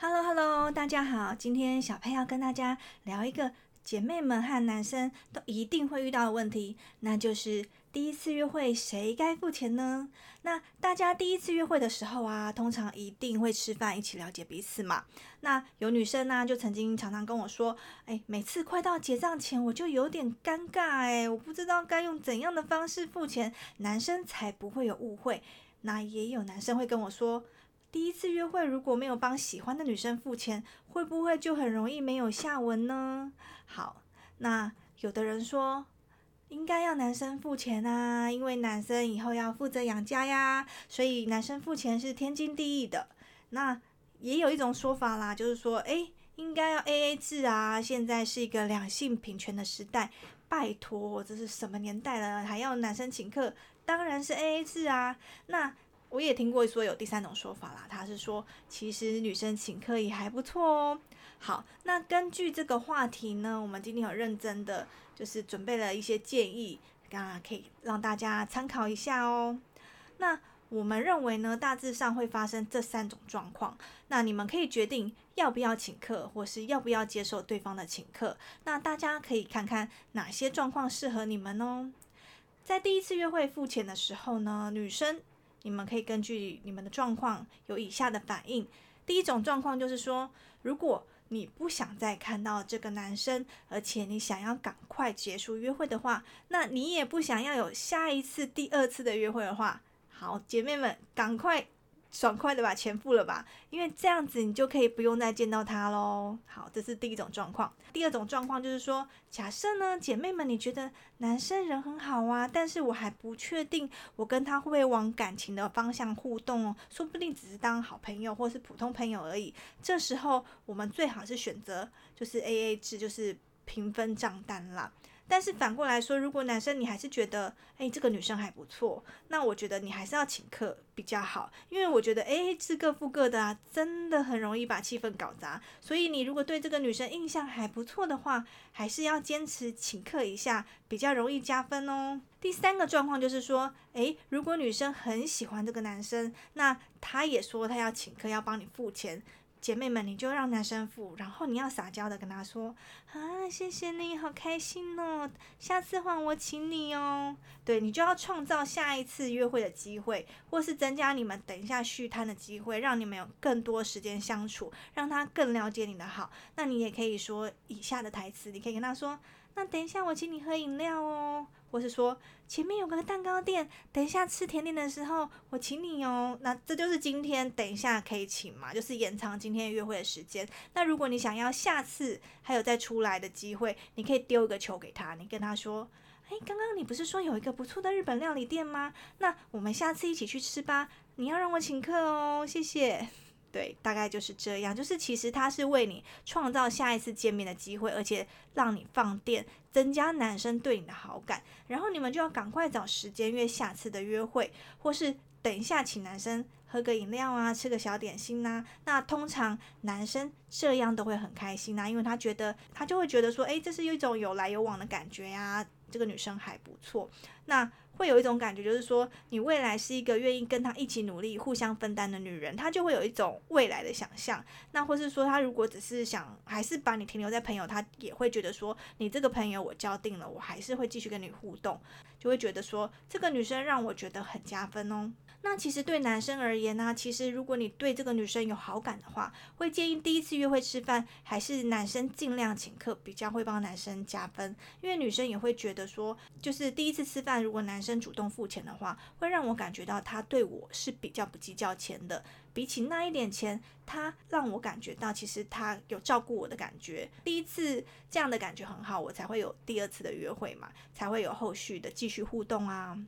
Hello Hello，大家好，今天小佩要跟大家聊一个姐妹们和男生都一定会遇到的问题，那就是第一次约会谁该付钱呢？那大家第一次约会的时候啊，通常一定会吃饭，一起了解彼此嘛。那有女生呢，就曾经常常跟我说，哎，每次快到结账前，我就有点尴尬，哎，我不知道该用怎样的方式付钱，男生才不会有误会。那也有男生会跟我说。第一次约会如果没有帮喜欢的女生付钱，会不会就很容易没有下文呢？好，那有的人说应该要男生付钱啊，因为男生以后要负责养家呀，所以男生付钱是天经地义的。那也有一种说法啦，就是说，诶，应该要 A A 制啊，现在是一个两性平权的时代，拜托，这是什么年代了，还要男生请客？当然是 A A 制啊。那我也听过说有第三种说法啦，他是说其实女生请客也还不错哦。好，那根据这个话题呢，我们今天有认真的就是准备了一些建议，啊，可以让大家参考一下哦。那我们认为呢，大致上会发生这三种状况，那你们可以决定要不要请客，或是要不要接受对方的请客。那大家可以看看哪些状况适合你们哦。在第一次约会付钱的时候呢，女生。你们可以根据你们的状况有以下的反应。第一种状况就是说，如果你不想再看到这个男生，而且你想要赶快结束约会的话，那你也不想要有下一次、第二次的约会的话，好，姐妹们，赶快。爽快的把钱付了吧，因为这样子你就可以不用再见到他喽。好，这是第一种状况。第二种状况就是说，假设呢，姐妹们，你觉得男生人很好啊，但是我还不确定我跟他会不会往感情的方向互动哦，说不定只是当好朋友或是普通朋友而已。这时候我们最好是选择就是 A A 制，就是平分账单啦。但是反过来说，如果男生你还是觉得，哎，这个女生还不错，那我觉得你还是要请客比较好，因为我觉得，哎，是各付各的啊，真的很容易把气氛搞砸。所以你如果对这个女生印象还不错的话，还是要坚持请客一下，比较容易加分哦。第三个状况就是说，诶，如果女生很喜欢这个男生，那她也说她要请客，要帮你付钱。姐妹们，你就让男生付，然后你要撒娇的跟他说：“啊，谢谢你好开心哦，下次换我请你哦。”对你就要创造下一次约会的机会，或是增加你们等一下续摊的机会，让你们有更多时间相处，让他更了解你的好。那你也可以说以下的台词，你可以跟他说。那等一下，我请你喝饮料哦，或是说前面有个蛋糕店，等一下吃甜点的时候我请你哦。那这就是今天等一下可以请嘛，就是延长今天约会的时间。那如果你想要下次还有再出来的机会，你可以丢一个球给他，你跟他说：“哎，刚刚你不是说有一个不错的日本料理店吗？那我们下次一起去吃吧。你要让我请客哦，谢谢。”对，大概就是这样。就是其实他是为你创造下一次见面的机会，而且让你放电，增加男生对你的好感。然后你们就要赶快找时间约下次的约会，或是等一下请男生喝个饮料啊，吃个小点心呐。那通常男生这样都会很开心呐，因为他觉得他就会觉得说，诶，这是一种有来有往的感觉呀。这个女生还不错，那会有一种感觉，就是说你未来是一个愿意跟他一起努力、互相分担的女人，她就会有一种未来的想象。那或是说，她如果只是想还是把你停留在朋友，她也会觉得说，你这个朋友我交定了，我还是会继续跟你互动，就会觉得说，这个女生让我觉得很加分哦。那其实对男生而言呢，其实如果你对这个女生有好感的话，会建议第一次约会吃饭还是男生尽量请客，比较会帮男生加分，因为女生也会觉得说，就是第一次吃饭，如果男生真主动付钱的话，会让我感觉到他对我是比较不计较钱的，比起那一点钱，他让我感觉到其实他有照顾我的感觉，第一次这样的感觉很好，我才会有第二次的约会嘛，才会有后续的继续互动啊。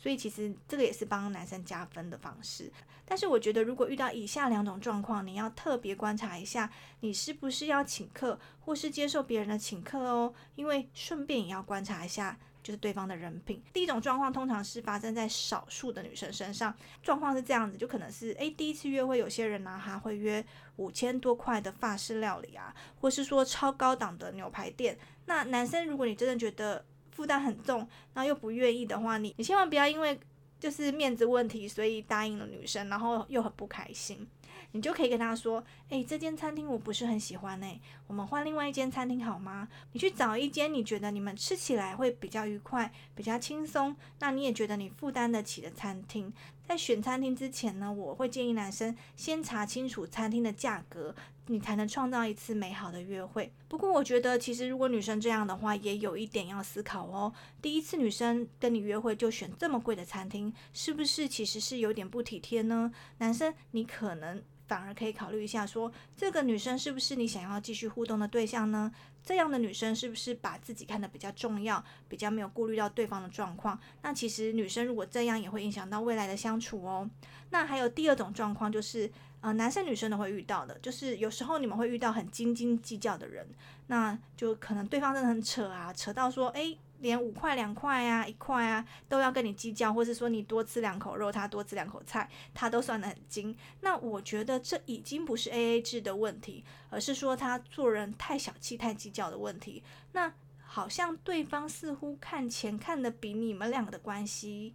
所以其实这个也是帮男生加分的方式，但是我觉得如果遇到以下两种状况，你要特别观察一下，你是不是要请客，或是接受别人的请客哦，因为顺便也要观察一下，就是对方的人品。第一种状况通常是发生在少数的女生身上，状况是这样子，就可能是诶，第一次约会，有些人呢还会约五千多块的法式料理啊，或是说超高档的牛排店。那男生如果你真的觉得，负担很重，然后又不愿意的话，你你千万不要因为就是面子问题，所以答应了女生，然后又很不开心。你就可以跟他说：“诶，这间餐厅我不是很喜欢诶，我们换另外一间餐厅好吗？你去找一间你觉得你们吃起来会比较愉快、比较轻松，那你也觉得你负担得起的餐厅。在选餐厅之前呢，我会建议男生先查清楚餐厅的价格。”你才能创造一次美好的约会。不过，我觉得其实如果女生这样的话，也有一点要思考哦。第一次女生跟你约会就选这么贵的餐厅，是不是其实是有点不体贴呢？男生，你可能反而可以考虑一下，说这个女生是不是你想要继续互动的对象呢？这样的女生是不是把自己看得比较重要，比较没有顾虑到对方的状况？那其实女生如果这样，也会影响到未来的相处哦。那还有第二种状况就是。呃，男生女生都会遇到的，就是有时候你们会遇到很斤斤计较的人，那就可能对方真的很扯啊，扯到说，诶，连五块两块啊，一块啊，都要跟你计较，或是说你多吃两口肉，他多吃两口菜，他都算得很精。那我觉得这已经不是 A A 制的问题，而是说他做人太小气、太计较的问题。那好像对方似乎看钱看得比你们两个的关系。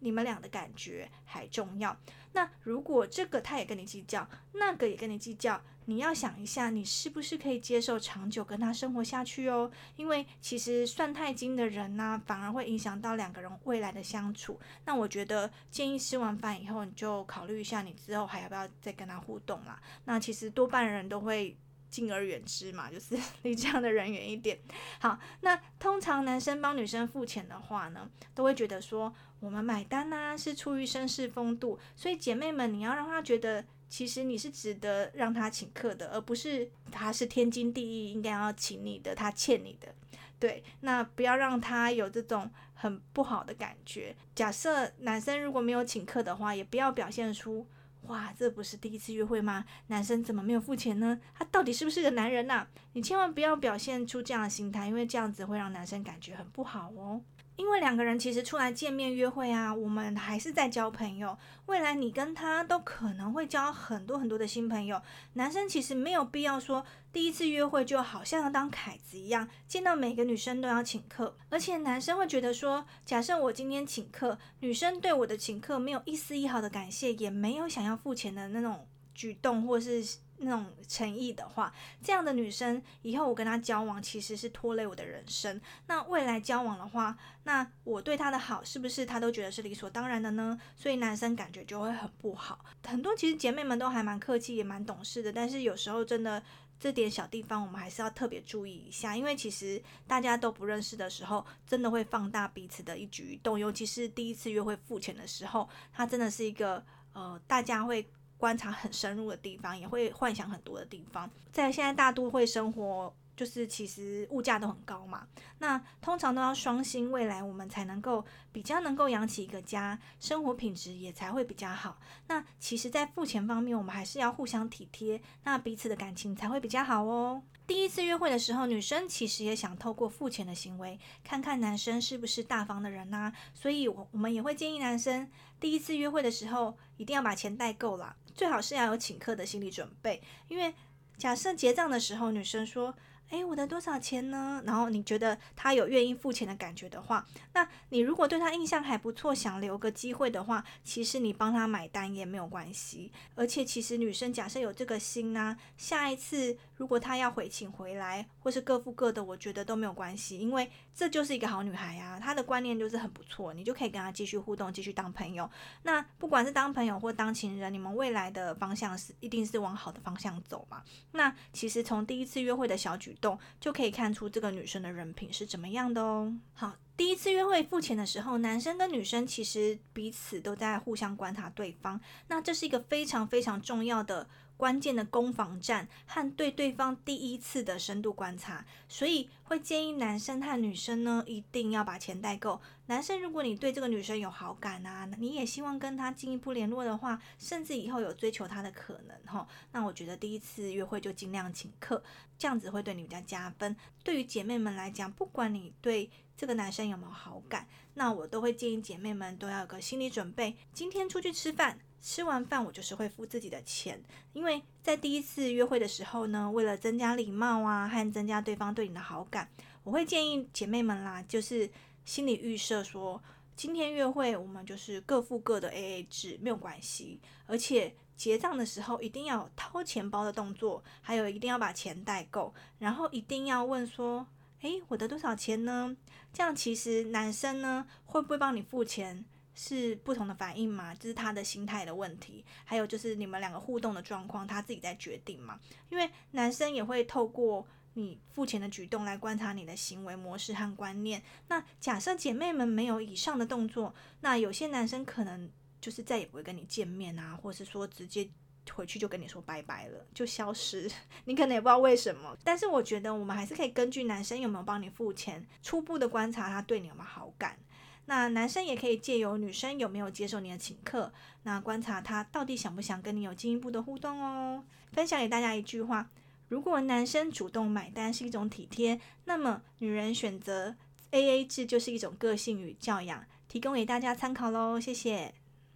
你们俩的感觉还重要。那如果这个他也跟你计较，那个也跟你计较，你要想一下，你是不是可以接受长久跟他生活下去哦？因为其实算太精的人呢，反而会影响到两个人未来的相处。那我觉得建议吃完饭以后，你就考虑一下，你之后还要不要再跟他互动啦？那其实多半人都会。敬而远之嘛，就是离这样的人远一点。好，那通常男生帮女生付钱的话呢，都会觉得说我们买单呐，是出于绅士风度。所以姐妹们，你要让他觉得其实你是值得让他请客的，而不是他是天经地义应该要请你的，他欠你的。对，那不要让他有这种很不好的感觉。假设男生如果没有请客的话，也不要表现出。哇，这不是第一次约会吗？男生怎么没有付钱呢？他到底是不是个男人呐？你千万不要表现出这样的心态，因为这样子会让男生感觉很不好哦。因为两个人其实出来见面约会啊，我们还是在交朋友。未来你跟他都可能会交很多很多的新朋友。男生其实没有必要说第一次约会就好像要当凯子一样，见到每个女生都要请客。而且男生会觉得说，假设我今天请客，女生对我的请客没有一丝一毫的感谢，也没有想要付钱的那种举动，或是。那种诚意的话，这样的女生以后我跟她交往其实是拖累我的人生。那未来交往的话，那我对她的好是不是她都觉得是理所当然的呢？所以男生感觉就会很不好。很多其实姐妹们都还蛮客气，也蛮懂事的，但是有时候真的这点小地方我们还是要特别注意一下，因为其实大家都不认识的时候，真的会放大彼此的一举一动，尤其是第一次约会付钱的时候，它真的是一个呃大家会。观察很深入的地方，也会幻想很多的地方。在现在大都会生活，就是其实物价都很高嘛。那通常都要双薪，未来我们才能够比较能够养起一个家，生活品质也才会比较好。那其实，在付钱方面，我们还是要互相体贴，那彼此的感情才会比较好哦。第一次约会的时候，女生其实也想透过付钱的行为，看看男生是不是大方的人呐。所以，我我们也会建议男生，第一次约会的时候，一定要把钱带够了，最好是要有请客的心理准备。因为假设结账的时候，女生说。诶，我的多少钱呢？然后你觉得他有愿意付钱的感觉的话，那你如果对他印象还不错，想留个机会的话，其实你帮他买单也没有关系。而且其实女生假设有这个心呢，下一次如果他要回请回来，或是各付各的，我觉得都没有关系，因为这就是一个好女孩啊，她的观念就是很不错，你就可以跟她继续互动，继续当朋友。那不管是当朋友或当情人，你们未来的方向是一定是往好的方向走嘛？那其实从第一次约会的小举。动就可以看出这个女生的人品是怎么样的哦。好，第一次约会付钱的时候，男生跟女生其实彼此都在互相观察对方，那这是一个非常非常重要的。关键的攻防战和对对方第一次的深度观察，所以会建议男生和女生呢一定要把钱带够。男生，如果你对这个女生有好感啊，你也希望跟她进一步联络的话，甚至以后有追求她的可能哈，那我觉得第一次约会就尽量请客，这样子会对你比较加分。对于姐妹们来讲，不管你对这个男生有没有好感，那我都会建议姐妹们都要有个心理准备，今天出去吃饭。吃完饭，我就是会付自己的钱，因为在第一次约会的时候呢，为了增加礼貌啊，和增加对方对你的好感，我会建议姐妹们啦，就是心理预设说，今天约会我们就是各付各的 A A 制，没有关系，而且。结账的时候一定要掏钱包的动作，还有一定要把钱带够，然后一定要问说：“诶，我的多少钱呢？”这样其实男生呢会不会帮你付钱是不同的反应嘛，这是他的心态的问题，还有就是你们两个互动的状况，他自己在决定嘛。因为男生也会透过你付钱的举动来观察你的行为模式和观念。那假设姐妹们没有以上的动作，那有些男生可能。就是再也不会跟你见面啊，或是说直接回去就跟你说拜拜了，就消失。你可能也不知道为什么，但是我觉得我们还是可以根据男生有没有帮你付钱，初步的观察他对你有没有好感。那男生也可以借由女生有没有接受你的请客，那观察他到底想不想跟你有进一步的互动哦。分享给大家一句话：如果男生主动买单是一种体贴，那么女人选择 A A 制就是一种个性与教养。提供给大家参考喽，谢谢。